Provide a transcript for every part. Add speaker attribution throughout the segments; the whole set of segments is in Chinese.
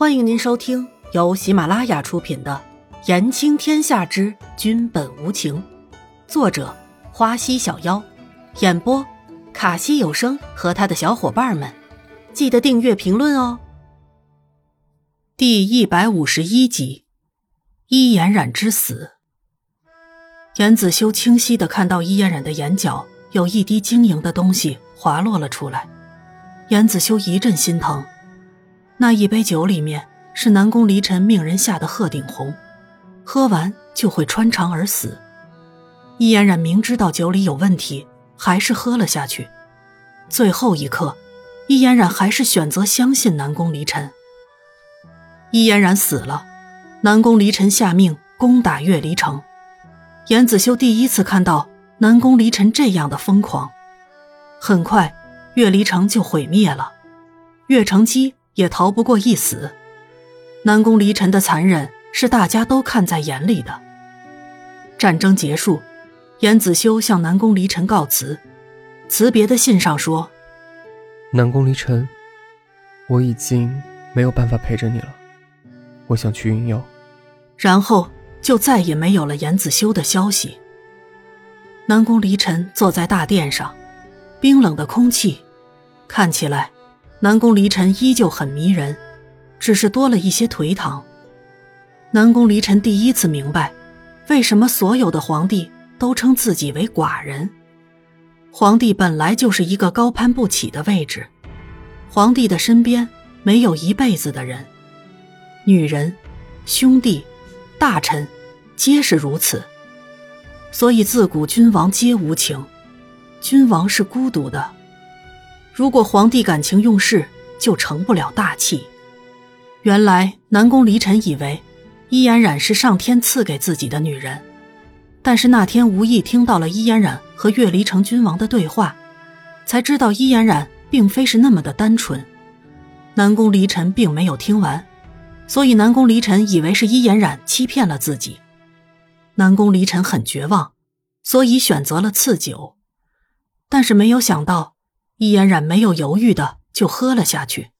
Speaker 1: 欢迎您收听由喜马拉雅出品的《言情天下之君本无情》，作者花溪小妖，演播卡西有声和他的小伙伴们。记得订阅、评论哦。第一百五十一集，伊颜染之死。严子修清晰的看到伊颜染的眼角有一滴晶莹的东西滑落了出来，严子修一阵心疼。那一杯酒里面是南宫离尘命人下的鹤顶红，喝完就会穿肠而死。易嫣然明知道酒里有问题，还是喝了下去。最后一刻，易嫣然还是选择相信南宫离尘。易嫣然死了，南宫离尘下命攻打月离城。严子修第一次看到南宫离尘这样的疯狂。很快，月离城就毁灭了，月成基。也逃不过一死。南宫离尘的残忍是大家都看在眼里的。战争结束，严子修向南宫离尘告辞。辞别的信上说：“
Speaker 2: 南宫离尘，我已经没有办法陪着你了，我想去云游。”
Speaker 1: 然后就再也没有了严子修的消息。南宫离尘坐在大殿上，冰冷的空气，看起来。南宫离尘依旧很迷人，只是多了一些颓唐。南宫离尘第一次明白，为什么所有的皇帝都称自己为寡人。皇帝本来就是一个高攀不起的位置，皇帝的身边没有一辈子的人，女人、兄弟、大臣，皆是如此。所以自古君王皆无情，君王是孤独的。如果皇帝感情用事，就成不了大器。原来南宫离尘以为伊嫣然是上天赐给自己的女人，但是那天无意听到了伊嫣然和岳离城君王的对话，才知道伊嫣然并非是那么的单纯。南宫离尘并没有听完，所以南宫离尘以为是伊嫣然欺骗了自己。南宫离尘很绝望，所以选择了赐酒，但是没有想到。易嫣然没有犹豫的就喝了下去。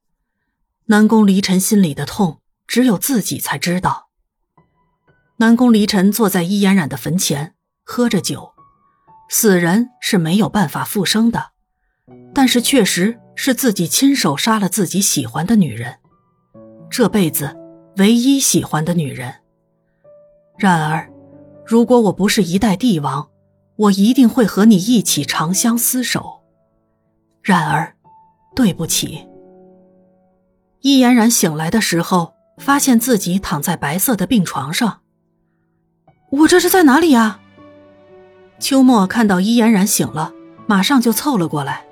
Speaker 1: 南宫离尘心里的痛，只有自己才知道。南宫离尘坐在易嫣然的坟前，喝着酒。死人是没有办法复生的，但是确实是自己亲手杀了自己喜欢的女人，这辈子唯一喜欢的女人。然而，如果我不是一代帝王，我一定会和你一起长相厮守。然而，对不起。易嫣然醒来的时候，发现自己躺在白色的病床上。我这是在哪里呀？秋末看到易嫣然醒了，马上就凑了过来。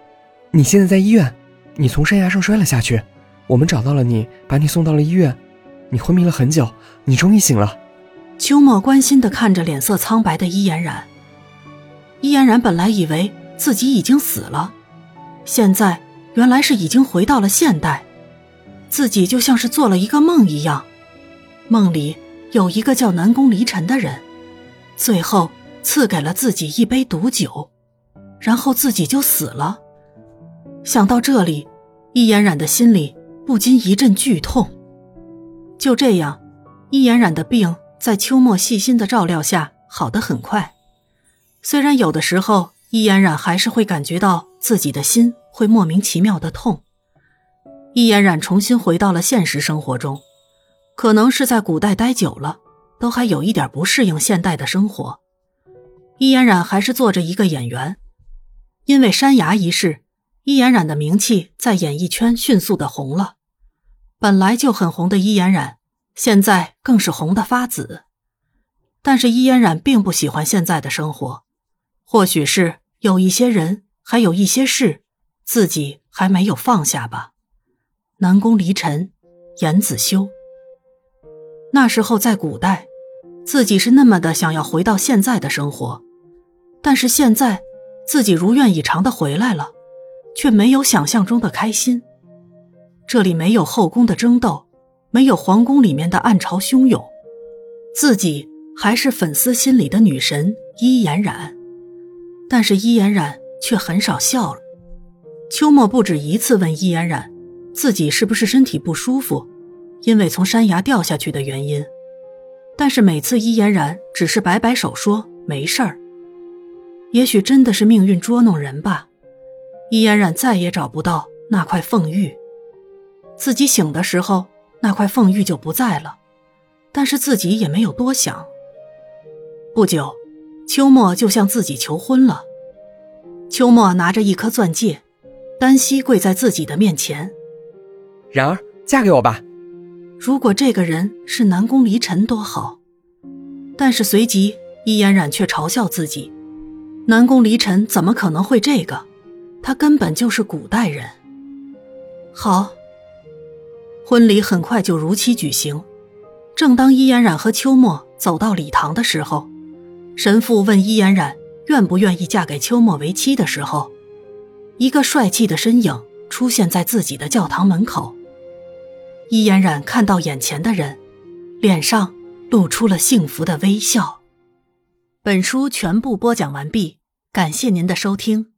Speaker 2: 你现在在医院，你从山崖上摔了下去，我们找到了你，把你送到了医院。你昏迷了很久，你终于醒了。
Speaker 1: 秋末关心的看着脸色苍白的易嫣然。易嫣然本来以为自己已经死了。现在原来是已经回到了现代，自己就像是做了一个梦一样，梦里有一个叫南宫离尘的人，最后赐给了自己一杯毒酒，然后自己就死了。想到这里，易嫣然的心里不禁一阵剧痛。就这样，易嫣然的病在秋末细心的照料下好得很快，虽然有的时候易嫣然还是会感觉到。自己的心会莫名其妙的痛。易嫣然重新回到了现实生活中，可能是在古代待久了，都还有一点不适应现代的生活。易嫣然还是做着一个演员，因为山崖一事，易嫣然的名气在演艺圈迅速的红了。本来就很红的易嫣然，现在更是红的发紫。但是易嫣然并不喜欢现在的生活，或许是有一些人。还有一些事，自己还没有放下吧。南宫离尘，严子修。那时候在古代，自己是那么的想要回到现在的生活，但是现在自己如愿以偿的回来了，却没有想象中的开心。这里没有后宫的争斗，没有皇宫里面的暗潮汹涌，自己还是粉丝心里的女神伊颜染，但是伊颜染。却很少笑了。秋末不止一次问易嫣然，自己是不是身体不舒服，因为从山崖掉下去的原因，但是每次伊嫣然只是摆摆手说没事儿。也许真的是命运捉弄人吧，伊嫣然再也找不到那块凤玉。自己醒的时候，那块凤玉就不在了，但是自己也没有多想。不久，秋末就向自己求婚了。秋末拿着一颗钻戒，单膝跪在自己的面前。
Speaker 2: 然儿，嫁给我吧。
Speaker 1: 如果这个人是南宫离尘多好，但是随即伊嫣然却嘲笑自己：南宫离尘怎么可能会这个？他根本就是古代人。好。婚礼很快就如期举行。正当伊嫣然和秋末走到礼堂的时候，神父问伊嫣然愿不愿意嫁给秋末为妻的时候，一个帅气的身影出现在自己的教堂门口。伊嫣然看到眼前的人，脸上露出了幸福的微笑。本书全部播讲完毕，感谢您的收听。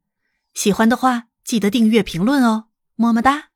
Speaker 1: 喜欢的话，记得订阅、评论哦，么么哒。